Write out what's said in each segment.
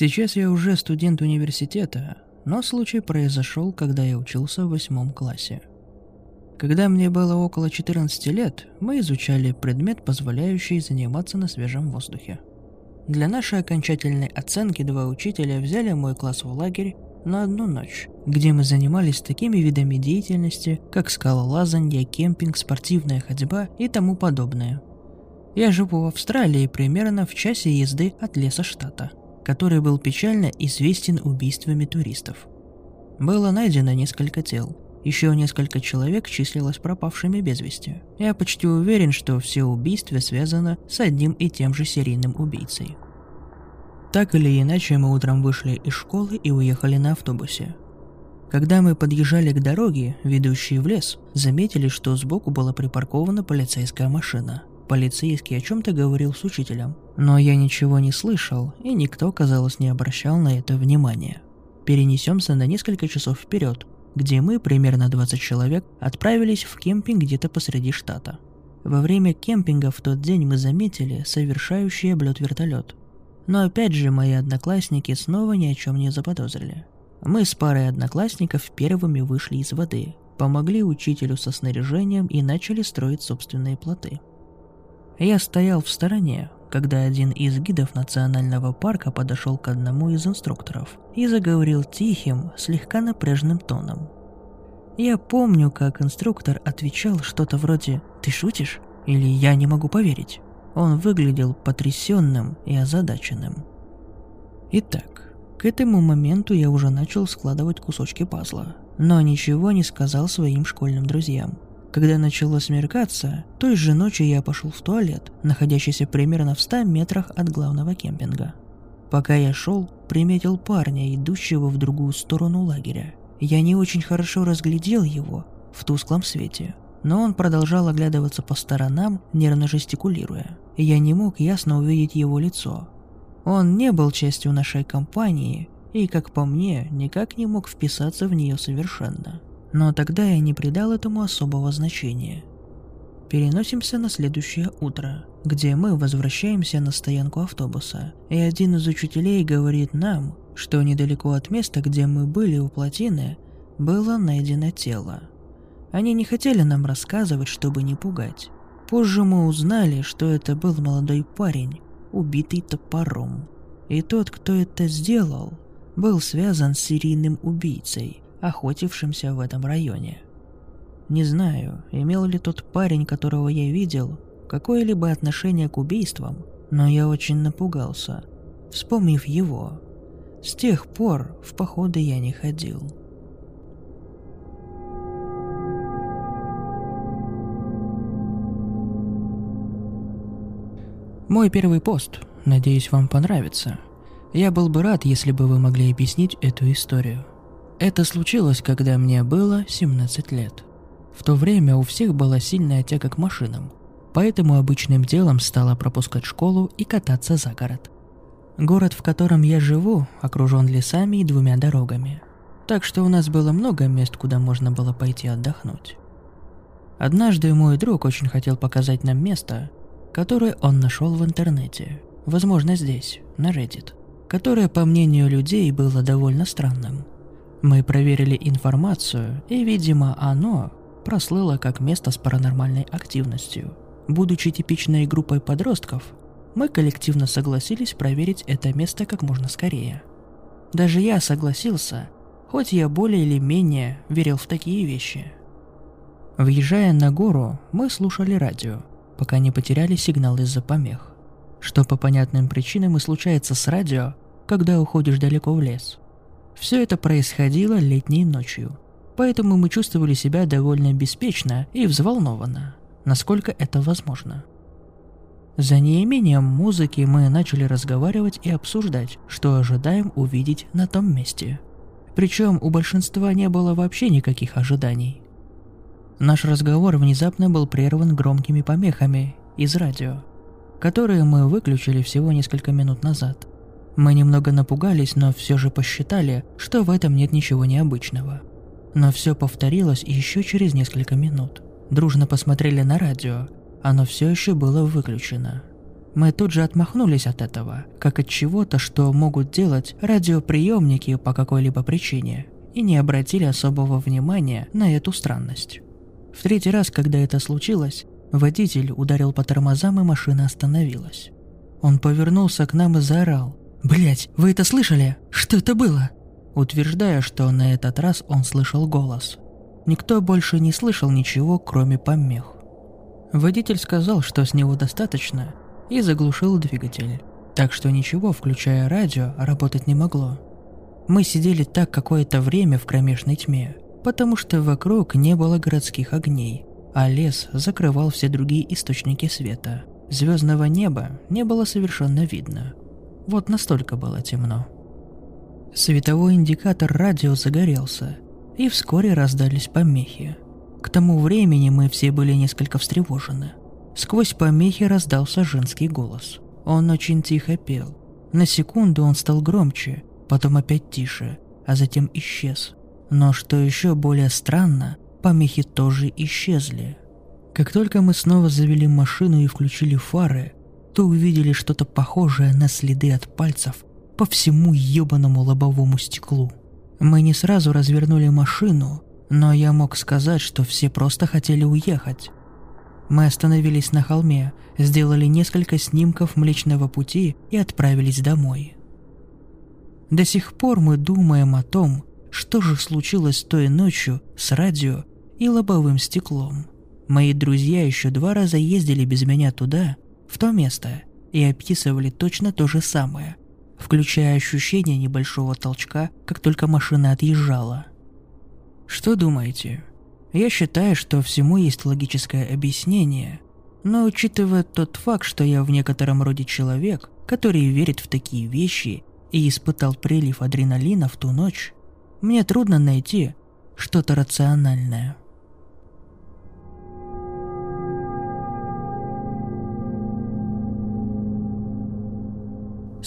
Сейчас я уже студент университета, но случай произошел, когда я учился в восьмом классе. Когда мне было около 14 лет, мы изучали предмет, позволяющий заниматься на свежем воздухе. Для нашей окончательной оценки два учителя взяли мой класс в лагерь на одну ночь, где мы занимались такими видами деятельности, как скалолазанье, кемпинг, спортивная ходьба и тому подобное. Я живу в Австралии примерно в часе езды от леса штата – который был печально известен убийствами туристов. Было найдено несколько тел. Еще несколько человек числилось пропавшими без вести. Я почти уверен, что все убийства связаны с одним и тем же серийным убийцей. Так или иначе, мы утром вышли из школы и уехали на автобусе. Когда мы подъезжали к дороге, ведущей в лес, заметили, что сбоку была припаркована полицейская машина. Полицейский о чем-то говорил с учителем, но я ничего не слышал, и никто, казалось, не обращал на это внимания. Перенесемся на несколько часов вперед, где мы, примерно 20 человек, отправились в кемпинг где-то посреди штата. Во время кемпинга в тот день мы заметили совершающий облет вертолет. Но опять же мои одноклассники снова ни о чем не заподозрили. Мы с парой одноклассников первыми вышли из воды, помогли учителю со снаряжением и начали строить собственные плоты. Я стоял в стороне, когда один из гидов национального парка подошел к одному из инструкторов и заговорил тихим, слегка напряженным тоном. Я помню, как инструктор отвечал что-то вроде «Ты шутишь?» или «Я не могу поверить». Он выглядел потрясенным и озадаченным. Итак, к этому моменту я уже начал складывать кусочки пазла, но ничего не сказал своим школьным друзьям – когда начало смеркаться, той же ночью я пошел в туалет, находящийся примерно в 100 метрах от главного кемпинга. Пока я шел, приметил парня, идущего в другую сторону лагеря. Я не очень хорошо разглядел его в тусклом свете, но он продолжал оглядываться по сторонам, нервно жестикулируя. Я не мог ясно увидеть его лицо. Он не был частью нашей компании и, как по мне, никак не мог вписаться в нее совершенно. Но тогда я не придал этому особого значения. Переносимся на следующее утро, где мы возвращаемся на стоянку автобуса, и один из учителей говорит нам, что недалеко от места, где мы были у плотины, было найдено тело. Они не хотели нам рассказывать, чтобы не пугать. Позже мы узнали, что это был молодой парень, убитый топором. И тот, кто это сделал, был связан с серийным убийцей, охотившимся в этом районе. Не знаю, имел ли тот парень, которого я видел, какое-либо отношение к убийствам, но я очень напугался, вспомнив его. С тех пор в походы я не ходил. Мой первый пост. Надеюсь, вам понравится. Я был бы рад, если бы вы могли объяснить эту историю. Это случилось, когда мне было 17 лет. В то время у всех была сильная тяга к машинам, поэтому обычным делом стало пропускать школу и кататься за город. Город, в котором я живу, окружен лесами и двумя дорогами. Так что у нас было много мест, куда можно было пойти отдохнуть. Однажды мой друг очень хотел показать нам место, которое он нашел в интернете, возможно здесь, на Reddit, которое, по мнению людей, было довольно странным – мы проверили информацию, и, видимо, оно прослыло как место с паранормальной активностью. Будучи типичной группой подростков, мы коллективно согласились проверить это место как можно скорее. Даже я согласился, хоть я более или менее верил в такие вещи. Въезжая на гору, мы слушали радио, пока не потеряли сигнал из-за помех. Что по понятным причинам и случается с радио, когда уходишь далеко в лес – Все это происходило летней ночью, поэтому мы чувствовали себя довольно беспечно и взволнованно, насколько это возможно. За неимением музыки мы начали разговаривать и обсуждать, что ожидаем увидеть на том месте. Причем у большинства не было вообще никаких ожиданий. Наш разговор внезапно был прерван громкими помехами из радио, которые мы выключили всего несколько минут назад. Мы немного напугались, но все же посчитали, что в этом нет ничего необычного. Но все повторилось еще через несколько минут. Дружно посмотрели на радио, оно все еще было выключено. Мы тут же отмахнулись от этого, как от чего-то, что могут делать радиоприемники по какой-либо причине, и не обратили особого внимания на эту странность. В третий раз, когда это случилось, водитель ударил по тормозам и машина остановилась. Он повернулся к нам и заорал. «Блять, вы это слышали? Что это было?» Утверждая, что на этот раз он слышал голос. Никто больше не слышал ничего, кроме помех. Водитель сказал, что с него достаточно, и заглушил двигатель. Так что ничего, включая радио, работать не могло. Мы сидели так какое-то время в кромешной тьме, потому что вокруг не было городских огней, а лес закрывал все другие источники света. Звездного неба не было совершенно видно. Вот настолько было темно. Световой индикатор радио загорелся, и вскоре раздались помехи – к тому времени мы все были несколько встревожены. Сквозь помехи раздался женский голос. Он очень тихо пел. На секунду он стал громче, потом опять тише, а затем исчез. Но что еще более странно, помехи тоже исчезли. Как только мы снова завели машину и включили фары, то увидели что-то похожее на следы от пальцев по всему ебаному лобовому стеклу. Мы не сразу развернули машину, но я мог сказать, что все просто хотели уехать. Мы остановились на холме, сделали несколько снимков Млечного Пути и отправились домой. До сих пор мы думаем о том, что же случилось той ночью с радио и лобовым стеклом. Мои друзья еще два раза ездили без меня туда, в то место, и описывали точно то же самое, включая ощущение небольшого толчка, как только машина отъезжала – что думаете? Я считаю, что всему есть логическое объяснение, но учитывая тот факт, что я в некотором роде человек, который верит в такие вещи и испытал прилив адреналина в ту ночь, мне трудно найти что-то рациональное.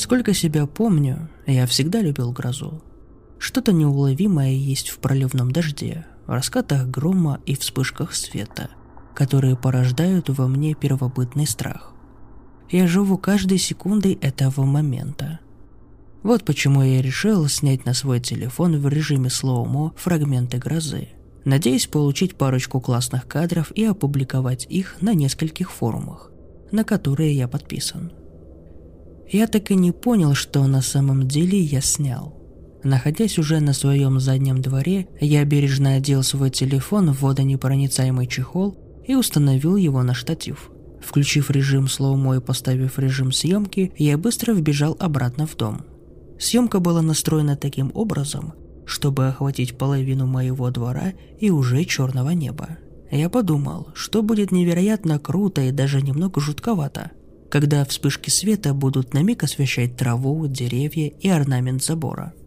Сколько себя помню, я всегда любил грозу. Что-то неуловимое есть в проливном дожде, в раскатах грома и вспышках света, которые порождают во мне первобытный страх. Я живу каждой секундой этого момента. Вот почему я решил снять на свой телефон в режиме slow-mo фрагменты грозы, надеясь получить парочку классных кадров и опубликовать их на нескольких форумах, на которые я подписан. Я так и не понял, что на самом деле я снял – Находясь уже на своем заднем дворе, я бережно одел свой телефон в водонепроницаемый чехол и установил его на штатив. Включив режим slow-mo и поставив режим съемки, я быстро вбежал обратно в дом. Съемка была настроена таким образом, чтобы охватить половину моего двора и уже черного неба. Я подумал, что будет невероятно круто и даже немного жутковато, когда вспышки света будут на миг освещать траву, деревья и орнамент забора –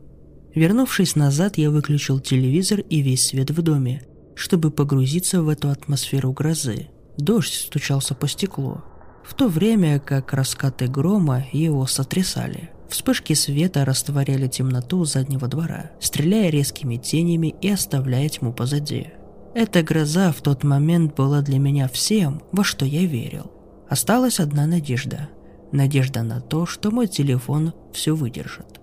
Вернувшись назад, я выключил телевизор и весь свет в доме, чтобы погрузиться в эту атмосферу грозы. Дождь стучался по стеклу, в то время как раскаты грома его сотрясали. Вспышки света растворяли темноту заднего двора, стреляя резкими тенями и оставляя тьму позади. Эта гроза в тот момент была для меня всем, во что я верил. Осталась одна надежда. Надежда на то, что мой телефон все выдержит.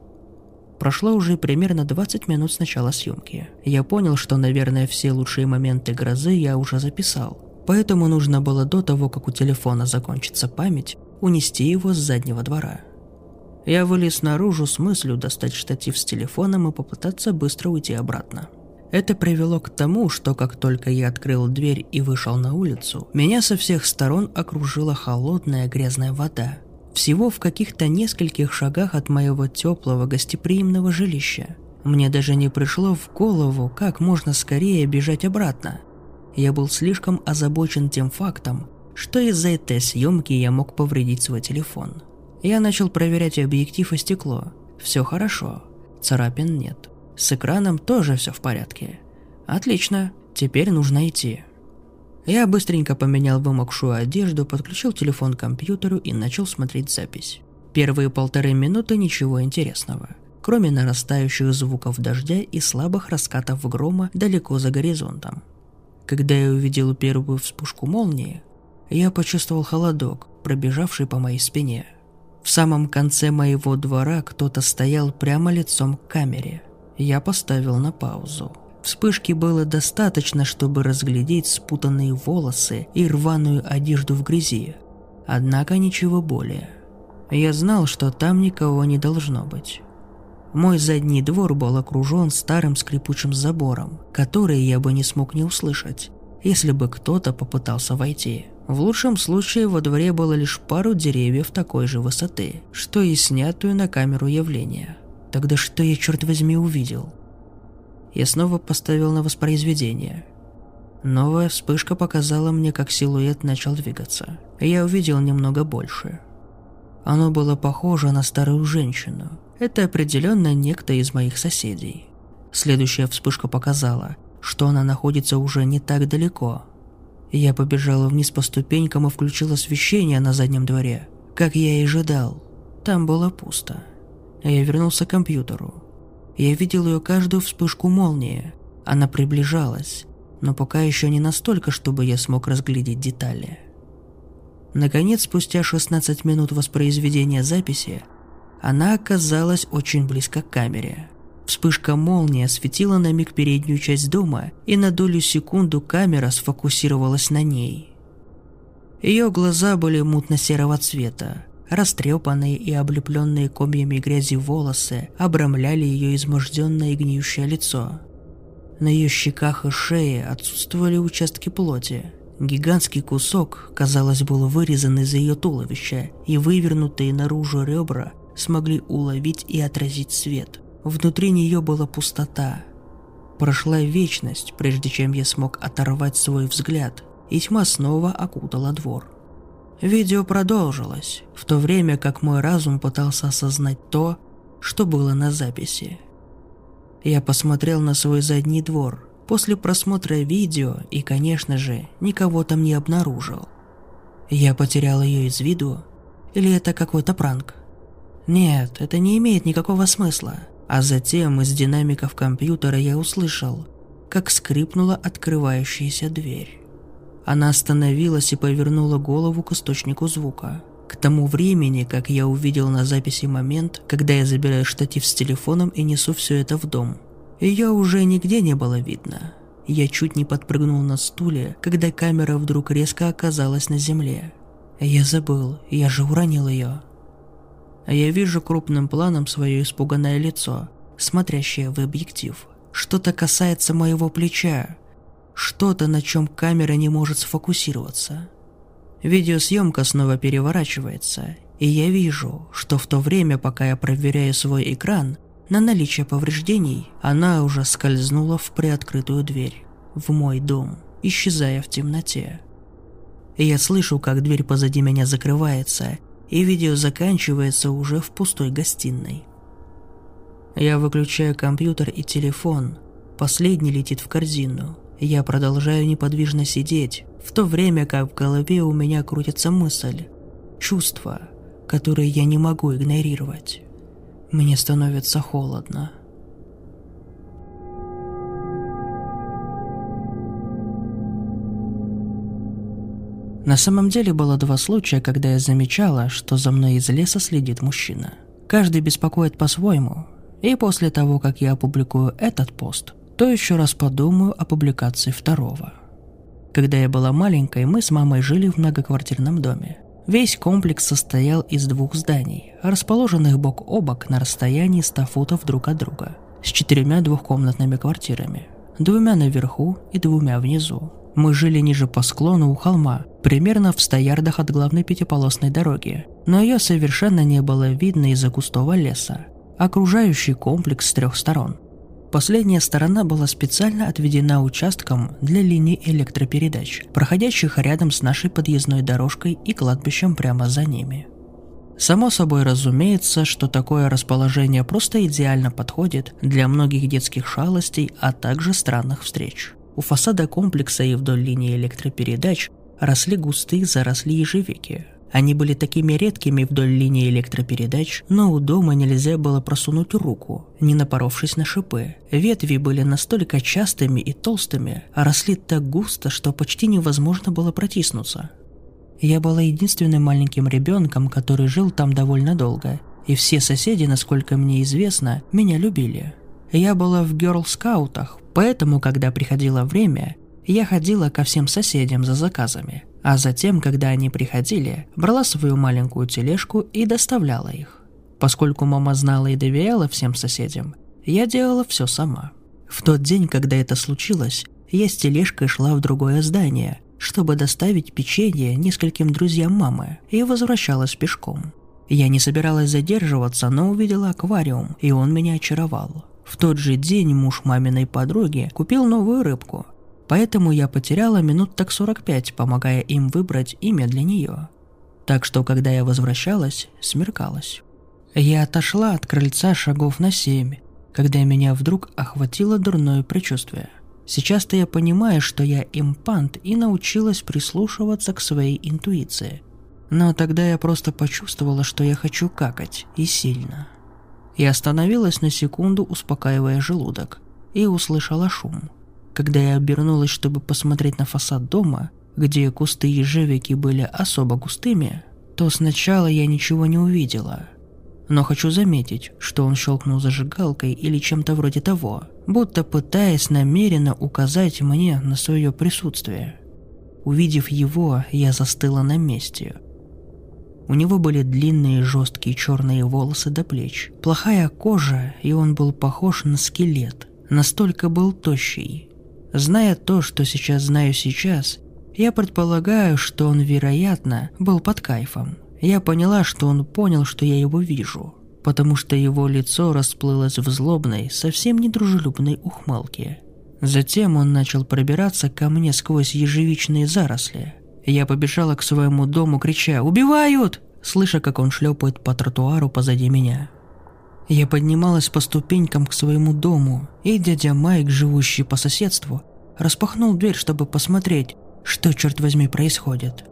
Прошло уже примерно 20 минут с начала съемки. Я понял, что, наверное, все лучшие моменты грозы я уже записал. Поэтому нужно было до того, как у телефона закончится память, унести его с заднего двора. Я вылез наружу с мыслью достать штатив с телефоном и попытаться быстро уйти обратно. Это привело к тому, что как только я открыл дверь и вышел на улицу, меня со всех сторон окружила холодная грязная вода – всего в каких-то нескольких шагах от моего теплого гостеприимного жилища. Мне даже не пришло в голову, как можно скорее бежать обратно. Я был слишком озабочен тем фактом, что из-за этой съемки я мог повредить свой телефон. Я начал проверять объектив и стекло. Все хорошо, царапин нет. С экраном тоже все в порядке. Отлично, теперь нужно идти. Я быстренько поменял вымокшую одежду, подключил телефон к компьютеру и начал смотреть запись. Первые полторы минуты ничего интересного, кроме нарастающих звуков дождя и слабых раскатов грома далеко за горизонтом. Когда я увидел первую вспышку молнии, я почувствовал холодок, пробежавший по моей спине. В самом конце моего двора кто-то стоял прямо лицом к камере. Я поставил на паузу. Вспышки было достаточно, чтобы разглядеть спутанные волосы и рваную одежду в грязи. Однако ничего более. Я знал, что там никого не должно быть. Мой задний двор был окружен старым скрипучим забором, который я бы не смог не услышать, если бы кто-то попытался войти. В лучшем случае во дворе было лишь пару деревьев такой же высоты, что и снятую на камеру явление. Тогда что я, черт возьми, увидел? Я снова поставил на воспроизведение. Новая вспышка показала мне, как силуэт начал двигаться. Я увидел немного больше. Оно было похоже на старую женщину. Это определенно некто из моих соседей. Следующая вспышка показала, что она находится уже не так далеко. Я побежала вниз по ступенькам и включила освещение на заднем дворе. Как я и ожидал, там было пусто. Я вернулся к компьютеру. Я видел ее каждую вспышку молнии. Она приближалась, но пока еще не настолько, чтобы я смог разглядеть детали. Наконец, спустя 16 минут воспроизведения записи, она оказалась очень близко к камере. Вспышка молнии осветила на миг переднюю часть дома, и на долю секунду камера сфокусировалась на ней. Ее глаза были мутно-серого цвета, Растрепанные и облепленные комьями грязи волосы обрамляли ее изможденное и гниющее лицо. На ее щеках и шее отсутствовали участки плоти. Гигантский кусок, казалось, был вырезан из ее туловища, и вывернутые наружу ребра смогли уловить и отразить свет. Внутри нее была пустота. Прошла вечность, прежде чем я смог оторвать свой взгляд, и тьма снова окутала двор. Видео продолжилось, в то время как мой разум пытался осознать то, что было на записи. Я посмотрел на свой задний двор после просмотра видео и, конечно же, никого там не обнаружил. Я потерял ее из виду? Или это какой-то пранк? Нет, это не имеет никакого смысла. А затем из динамиков компьютера я услышал, как скрипнула открывающаяся дверь. Она остановилась и повернула голову к источнику звука. К тому времени, как я увидел на записи момент, когда я забираю штатив с телефоном и несу все это в дом. Ее уже нигде не было видно. Я чуть не подпрыгнул на стуле, когда камера вдруг резко оказалась на земле. Я забыл, я же уронил ее. А я вижу крупным планом свое испуганное лицо, смотрящее в объектив. Что-то касается моего плеча, что-то, на чем камера не может сфокусироваться. Видеосъемка снова переворачивается, и я вижу, что в то время, пока я проверяю свой экран на наличие повреждений, она уже скользнула в приоткрытую дверь, в мой дом, исчезая в темноте. Я слышу, как дверь позади меня закрывается, и видео заканчивается уже в пустой гостиной. Я выключаю компьютер и телефон, последний летит в корзину, я продолжаю неподвижно сидеть, в то время как в голове у меня крутится мысль, чувство, которое я не могу игнорировать. Мне становится холодно. На самом деле было два случая, когда я замечала, что за мной из леса следит мужчина. Каждый беспокоит по-своему, и после того, как я опубликую этот пост, то еще раз подумаю о публикации второго. Когда я была маленькой, мы с мамой жили в многоквартирном доме. Весь комплекс состоял из двух зданий, расположенных бок о бок на расстоянии 100 футов друг от друга, с четырьмя двухкомнатными квартирами, двумя наверху и двумя внизу. Мы жили ниже по склону у холма, примерно в 100 ярдах от главной пятиполосной дороги, но ее совершенно не было видно из-за густого леса, окружающий комплекс с трех сторон – Последняя сторона была специально отведена участком для линий электропередач, проходящих рядом с нашей подъездной дорожкой и кладбищем прямо за ними. Само собой разумеется, что такое расположение просто идеально подходит для многих детских шалостей, а также странных встреч. У фасада комплекса и вдоль линии электропередач росли густые заросли ежевики, они были такими редкими вдоль линии электропередач, но у дома нельзя было просунуть руку, не напоровшись на шипы. Ветви были настолько частыми и толстыми, а росли так густо, что почти невозможно было протиснуться. Я была единственным маленьким ребенком, который жил там довольно долго, и все соседи, насколько мне известно, меня любили. Я была в герл-скаутах, поэтому, когда приходило время, я ходила ко всем соседям за заказами – а затем, когда они приходили, брала свою маленькую тележку и доставляла их. Поскольку мама знала и доверяла всем соседям, я делала все сама. В тот день, когда это случилось, я с тележкой шла в другое здание, чтобы доставить печенье нескольким друзьям мамы, и возвращалась пешком. Я не собиралась задерживаться, но увидела аквариум, и он меня очаровал. В тот же день муж маминой подруги купил новую рыбку, Поэтому я потеряла минут так 45, помогая им выбрать имя для нее. Так что, когда я возвращалась, смеркалось. Я отошла от крыльца шагов на семь, когда меня вдруг охватило дурное предчувствие. Сейчас-то я понимаю, что я импант и научилась прислушиваться к своей интуиции. Но тогда я просто почувствовала, что я хочу какать, и сильно. Я остановилась на секунду, успокаивая желудок, и услышала шум – когда я обернулась, чтобы посмотреть на фасад дома, где кусты ежевики были особо густыми, то сначала я ничего не увидела. Но хочу заметить, что он щелкнул зажигалкой или чем-то вроде того, будто пытаясь намеренно указать мне на свое присутствие. Увидев его, я застыла на месте. У него были длинные жесткие черные волосы до плеч, плохая кожа, и он был похож на скелет. Настолько был тощий, Зная то, что сейчас знаю сейчас, я предполагаю, что он, вероятно, был под кайфом. Я поняла, что он понял, что я его вижу, потому что его лицо расплылось в злобной, совсем недружелюбной ухмылке. Затем он начал пробираться ко мне сквозь ежевичные заросли. Я побежала к своему дому, крича «Убивают!», слыша, как он шлепает по тротуару позади меня. Я поднималась по ступенькам к своему дому, и дядя Майк, живущий по соседству, распахнул дверь, чтобы посмотреть, что, черт возьми, происходит.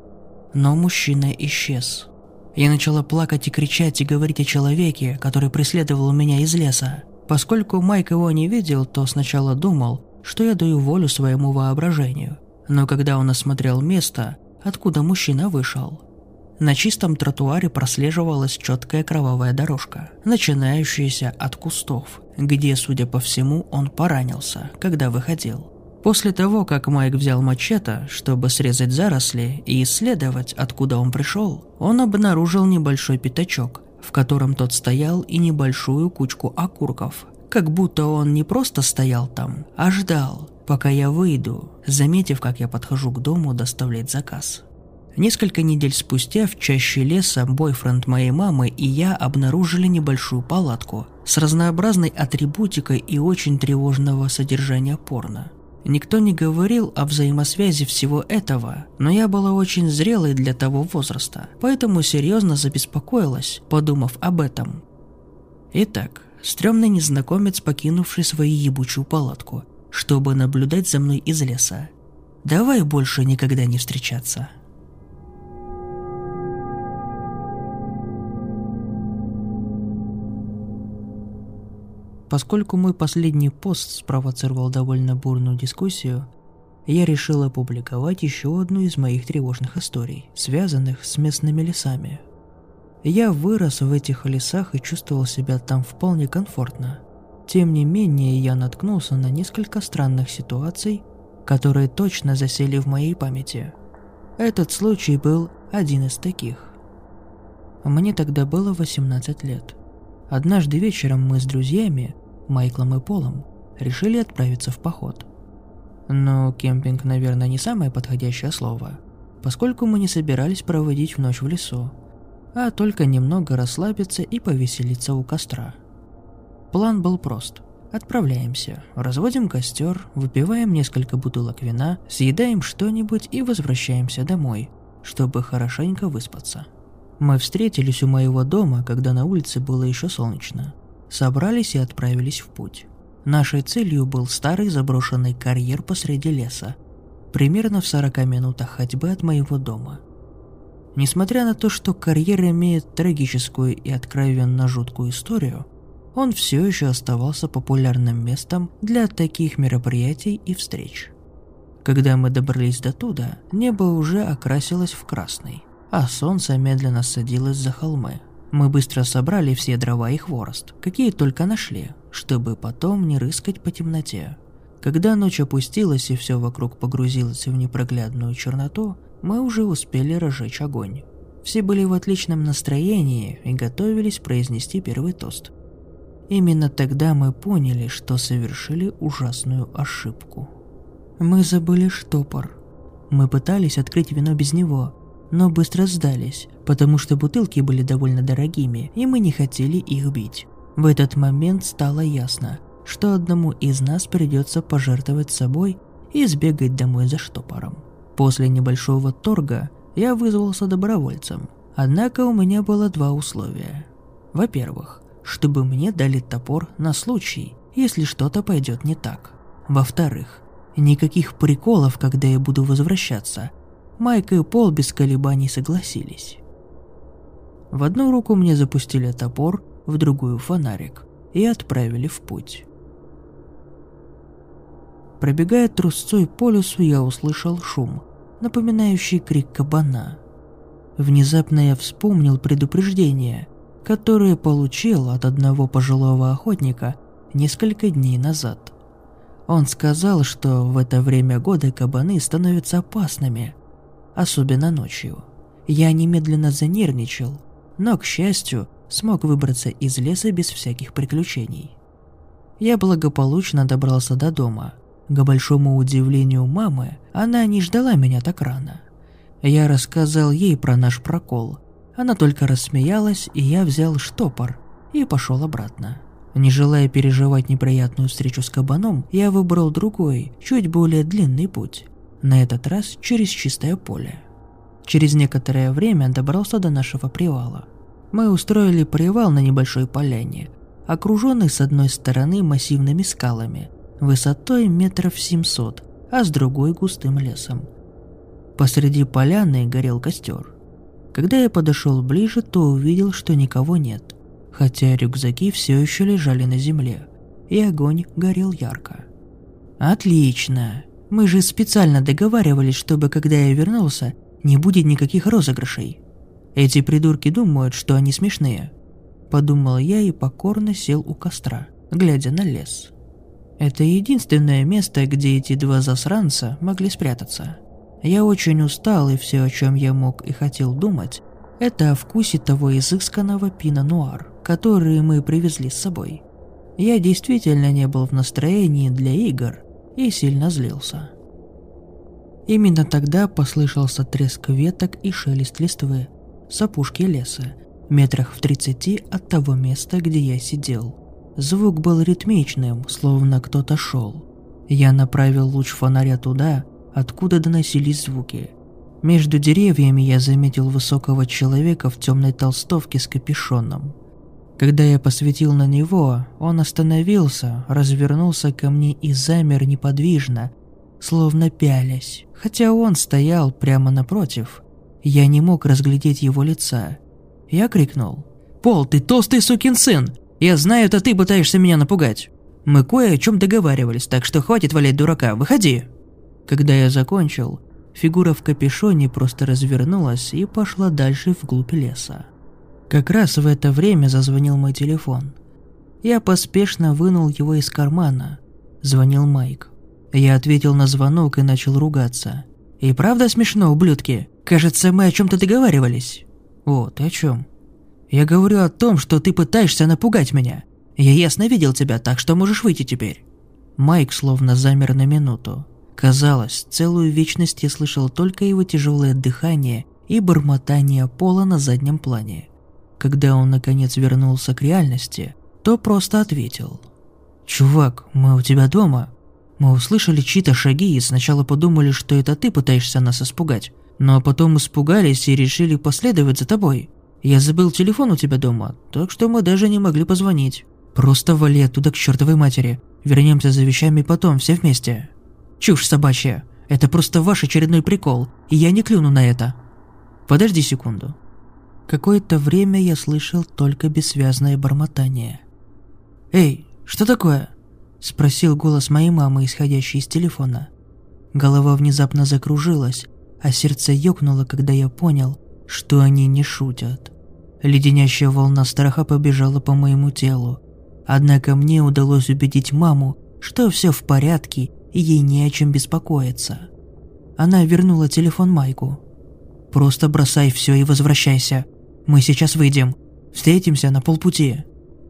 Но мужчина исчез. Я начала плакать и кричать и говорить о человеке, который преследовал меня из леса. Поскольку Майк его не видел, то сначала думал, что я даю волю своему воображению. Но когда он осмотрел место, откуда мужчина вышел, на чистом тротуаре прослеживалась четкая кровавая дорожка, начинающаяся от кустов, где, судя по всему, он поранился, когда выходил. После того, как Майк взял мачете, чтобы срезать заросли и исследовать, откуда он пришел, он обнаружил небольшой пятачок, в котором тот стоял и небольшую кучку окурков. Как будто он не просто стоял там, а ждал, пока я выйду, заметив, как я подхожу к дому доставлять заказ. Несколько недель спустя в чаще леса бойфренд моей мамы и я обнаружили небольшую палатку с разнообразной атрибутикой и очень тревожного содержания порно. Никто не говорил о взаимосвязи всего этого, но я была очень зрелой для того возраста, поэтому серьезно забеспокоилась, подумав об этом. Итак, стрёмный незнакомец, покинувший свою ебучую палатку, чтобы наблюдать за мной из леса. Давай больше никогда не встречаться. Поскольку мой последний пост спровоцировал довольно бурную дискуссию, я решил опубликовать еще одну из моих тревожных историй, связанных с местными лесами. Я вырос в этих лесах и чувствовал себя там вполне комфортно. Тем не менее, я наткнулся на несколько странных ситуаций, которые точно засели в моей памяти. Этот случай был один из таких. Мне тогда было 18 лет. Однажды вечером мы с друзьями, Майклом и Полом, решили отправиться в поход. Но кемпинг, наверное, не самое подходящее слово, поскольку мы не собирались проводить ночь в лесу, а только немного расслабиться и повеселиться у костра. План был прост. Отправляемся, разводим костер, выпиваем несколько бутылок вина, съедаем что-нибудь и возвращаемся домой, чтобы хорошенько выспаться. Мы встретились у моего дома, когда на улице было еще солнечно. Собрались и отправились в путь. Нашей целью был старый заброшенный карьер посреди леса, примерно в 40 минутах ходьбы от моего дома. Несмотря на то, что карьер имеет трагическую и откровенно жуткую историю, он все еще оставался популярным местом для таких мероприятий и встреч. Когда мы добрались до туда, небо уже окрасилось в красный, а солнце медленно садилось за холмы. Мы быстро собрали все дрова и хворост, какие только нашли, чтобы потом не рыскать по темноте. Когда ночь опустилась и все вокруг погрузилось в непроглядную черноту, мы уже успели разжечь огонь. Все были в отличном настроении и готовились произнести первый тост. Именно тогда мы поняли, что совершили ужасную ошибку. Мы забыли штопор. Мы пытались открыть вино без него, но быстро сдались, потому что бутылки были довольно дорогими, и мы не хотели их бить. В этот момент стало ясно, что одному из нас придется пожертвовать собой и сбегать домой за штопором. После небольшого торга я вызвался добровольцем, однако у меня было два условия. Во-первых, чтобы мне дали топор на случай, если что-то пойдет не так. Во-вторых, никаких приколов, когда я буду возвращаться. Майк и Пол без колебаний согласились. В одну руку мне запустили топор, в другую фонарик и отправили в путь. Пробегая трусцой по лесу, я услышал шум, напоминающий крик кабана. Внезапно я вспомнил предупреждение, которое получил от одного пожилого охотника несколько дней назад. Он сказал, что в это время года кабаны становятся опасными, особенно ночью. Я немедленно занервничал, но, к счастью, смог выбраться из леса без всяких приключений. Я благополучно добрался до дома – к большому удивлению мамы, она не ждала меня так рано. Я рассказал ей про наш прокол. Она только рассмеялась, и я взял штопор и пошел обратно. Не желая переживать неприятную встречу с кабаном, я выбрал другой, чуть более длинный путь. На этот раз через чистое поле. Через некоторое время добрался до нашего привала. Мы устроили привал на небольшой поляне, окруженный с одной стороны массивными скалами, высотой метров 700, а с другой густым лесом. Посреди поляны горел костер. Когда я подошел ближе, то увидел, что никого нет, хотя рюкзаки все еще лежали на земле, и огонь горел ярко. «Отлично! Мы же специально договаривались, чтобы, когда я вернулся, не будет никаких розыгрышей. Эти придурки думают, что они смешные», — подумал я и покорно сел у костра, глядя на лес. Это единственное место, где эти два засранца могли спрятаться. Я очень устал, и все, о чем я мог и хотел думать, это о вкусе того изысканного пино-нуар, который мы привезли с собой. Я действительно не был в настроении для игр и сильно злился. Именно тогда послышался треск веток и шелест листвы с опушки леса, метрах в тридцати от того места, где я сидел. Звук был ритмичным, словно кто-то шел. Я направил луч фонаря туда, откуда доносились звуки. Между деревьями я заметил высокого человека в темной толстовке с капюшоном. Когда я посветил на него, он остановился, развернулся ко мне и замер неподвижно, словно пялясь, хотя он стоял прямо напротив. Я не мог разглядеть его лица. Я крикнул. «Пол, ты толстый сукин сын! Я знаю, это ты пытаешься меня напугать. Мы кое о чем договаривались, так что хватит валять дурака, выходи!» Когда я закончил, фигура в капюшоне просто развернулась и пошла дальше вглубь леса. Как раз в это время зазвонил мой телефон. Я поспешно вынул его из кармана. Звонил Майк. Я ответил на звонок и начал ругаться. «И правда смешно, ублюдки? Кажется, мы о чем-то договаривались». «Вот, о чем?» Я говорю о том, что ты пытаешься напугать меня. Я ясно видел тебя, так что можешь выйти теперь». Майк словно замер на минуту. Казалось, целую вечность я слышал только его тяжелое дыхание и бормотание пола на заднем плане. Когда он наконец вернулся к реальности, то просто ответил. «Чувак, мы у тебя дома?» Мы услышали чьи-то шаги и сначала подумали, что это ты пытаешься нас испугать. Но потом испугались и решили последовать за тобой. Я забыл телефон у тебя дома, так что мы даже не могли позвонить. Просто вали оттуда к чертовой матери. Вернемся за вещами потом, все вместе. Чушь собачья. Это просто ваш очередной прикол, и я не клюну на это. Подожди секунду. Какое-то время я слышал только бессвязное бормотание. «Эй, что такое?» – спросил голос моей мамы, исходящий из телефона. Голова внезапно закружилась, а сердце ёкнуло, когда я понял, что они не шутят. Леденящая волна страха побежала по моему телу. Однако мне удалось убедить маму, что все в порядке и ей не о чем беспокоиться. Она вернула телефон Майку. «Просто бросай все и возвращайся. Мы сейчас выйдем. Встретимся на полпути.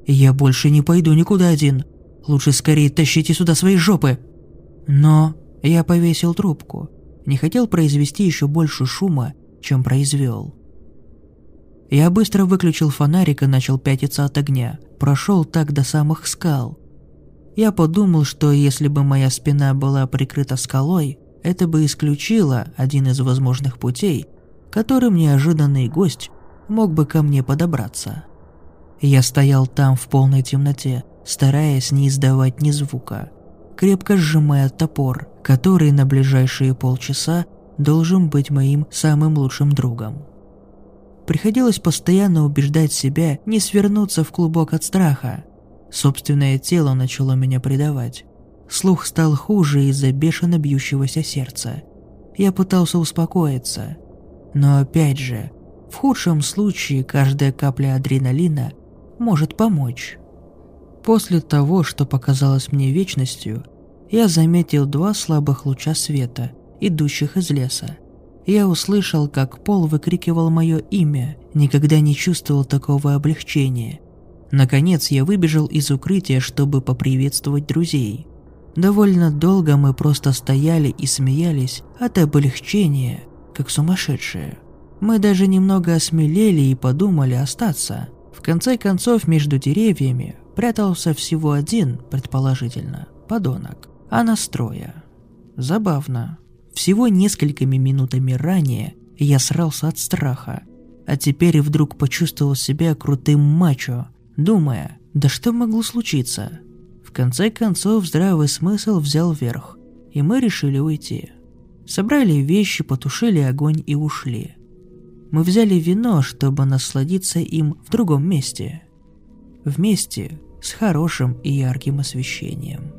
Я больше не пойду никуда один. Лучше скорее тащите сюда свои жопы. Но я повесил трубку. Не хотел произвести еще больше шума, чем произвел. Я быстро выключил фонарик и начал пятиться от огня. Прошел так до самых скал. Я подумал, что если бы моя спина была прикрыта скалой, это бы исключило один из возможных путей, которым неожиданный гость мог бы ко мне подобраться. Я стоял там в полной темноте, стараясь не издавать ни звука, крепко сжимая топор, который на ближайшие полчаса должен быть моим самым лучшим другом. Приходилось постоянно убеждать себя не свернуться в клубок от страха. Собственное тело начало меня предавать. Слух стал хуже из-за бешено бьющегося сердца. Я пытался успокоиться. Но опять же, в худшем случае каждая капля адреналина может помочь. После того, что показалось мне вечностью, я заметил два слабых луча света, идущих из леса. Я услышал, как Пол выкрикивал мое имя, никогда не чувствовал такого облегчения. Наконец я выбежал из укрытия, чтобы поприветствовать друзей. Довольно долго мы просто стояли и смеялись от облегчения, как сумасшедшие. Мы даже немного осмелели и подумали остаться. В конце концов, между деревьями прятался всего один, предположительно, подонок, а настроя. Забавно. Всего несколькими минутами ранее я срался от страха, а теперь вдруг почувствовал себя крутым мачо, думая, да что могло случиться? В конце концов, здравый смысл взял верх, и мы решили уйти. Собрали вещи, потушили огонь и ушли. Мы взяли вино, чтобы насладиться им в другом месте. Вместе с хорошим и ярким освещением.